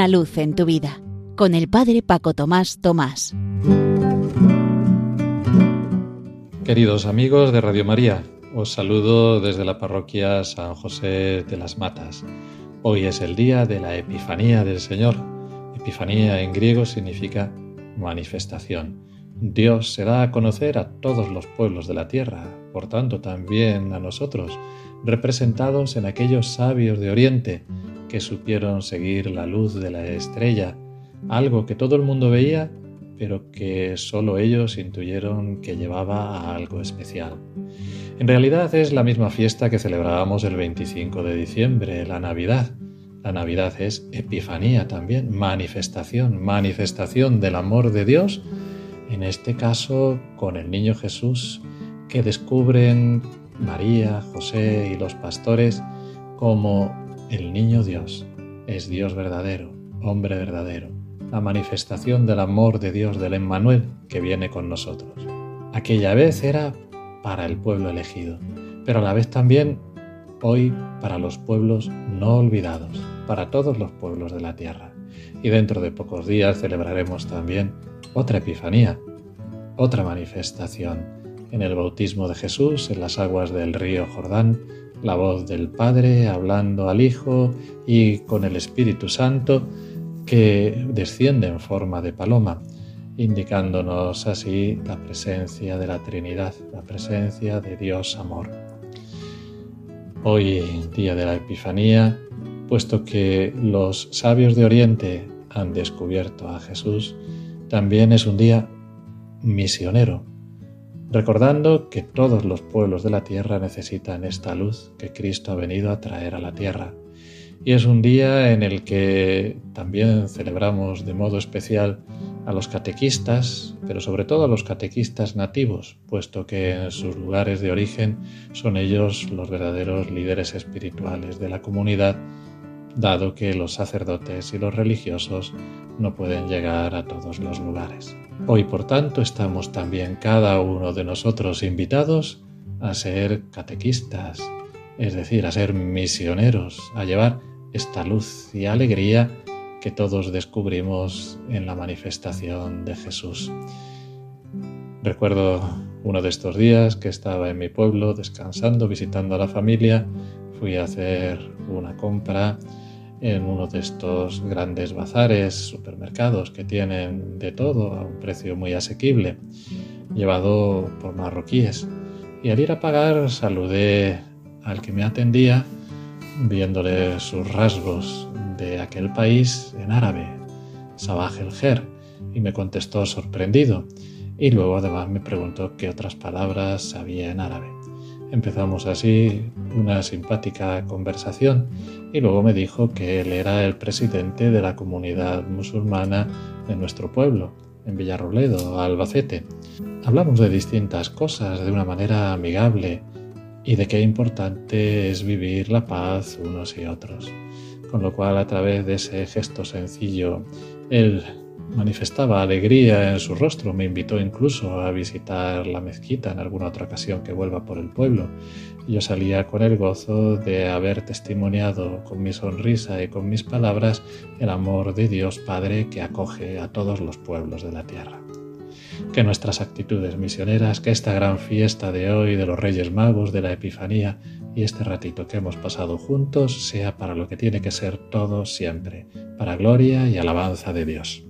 Una luz en tu vida con el Padre Paco Tomás Tomás. Queridos amigos de Radio María, os saludo desde la parroquia San José de las Matas. Hoy es el día de la Epifanía del Señor. Epifanía en griego significa manifestación. Dios se da a conocer a todos los pueblos de la tierra, por tanto también a nosotros, representados en aquellos sabios de Oriente que supieron seguir la luz de la estrella, algo que todo el mundo veía, pero que solo ellos intuyeron que llevaba a algo especial. En realidad es la misma fiesta que celebrábamos el 25 de diciembre, la Navidad. La Navidad es Epifanía también, manifestación, manifestación del amor de Dios, en este caso con el niño Jesús que descubren María, José y los pastores como el niño Dios es Dios verdadero, hombre verdadero, la manifestación del amor de Dios del Emmanuel que viene con nosotros. Aquella vez era para el pueblo elegido, pero a la vez también hoy para los pueblos no olvidados, para todos los pueblos de la tierra. Y dentro de pocos días celebraremos también otra Epifanía, otra manifestación en el bautismo de Jesús en las aguas del río Jordán la voz del Padre hablando al Hijo y con el Espíritu Santo que desciende en forma de paloma, indicándonos así la presencia de la Trinidad, la presencia de Dios amor. Hoy, día de la Epifanía, puesto que los sabios de Oriente han descubierto a Jesús, también es un día misionero, recordando que todos los pueblos de la tierra necesitan esta luz que Cristo ha venido a traer a la tierra. Y es un día en el que también celebramos de modo especial a los catequistas, pero sobre todo a los catequistas nativos, puesto que en sus lugares de origen son ellos los verdaderos líderes espirituales de la comunidad, dado que los sacerdotes y los religiosos no pueden llegar a todos los lugares. Hoy, por tanto, estamos también cada uno de nosotros invitados a ser catequistas, es decir, a ser misioneros, a llevar esta luz y alegría que todos descubrimos en la manifestación de Jesús. Recuerdo uno de estos días que estaba en mi pueblo descansando, visitando a la familia, fui a hacer una compra en uno de estos grandes bazares, supermercados que tienen de todo a un precio muy asequible, llevado por marroquíes. Y al ir a pagar saludé al que me atendía, viéndole sus rasgos de aquel país en árabe, Sabah el Ger, y me contestó sorprendido. Y luego además me preguntó qué otras palabras sabía en árabe. Empezamos así una simpática conversación y luego me dijo que él era el presidente de la comunidad musulmana de nuestro pueblo, en Villarroledo, Albacete. Hablamos de distintas cosas de una manera amigable y de qué importante es vivir la paz unos y otros. Con lo cual, a través de ese gesto sencillo, él manifestaba alegría en su rostro, me invitó incluso a visitar la mezquita en alguna otra ocasión que vuelva por el pueblo. Yo salía con el gozo de haber testimoniado con mi sonrisa y con mis palabras el amor de Dios Padre que acoge a todos los pueblos de la tierra. Que nuestras actitudes misioneras, que esta gran fiesta de hoy de los Reyes Magos, de la Epifanía y este ratito que hemos pasado juntos sea para lo que tiene que ser todo siempre, para gloria y alabanza de Dios.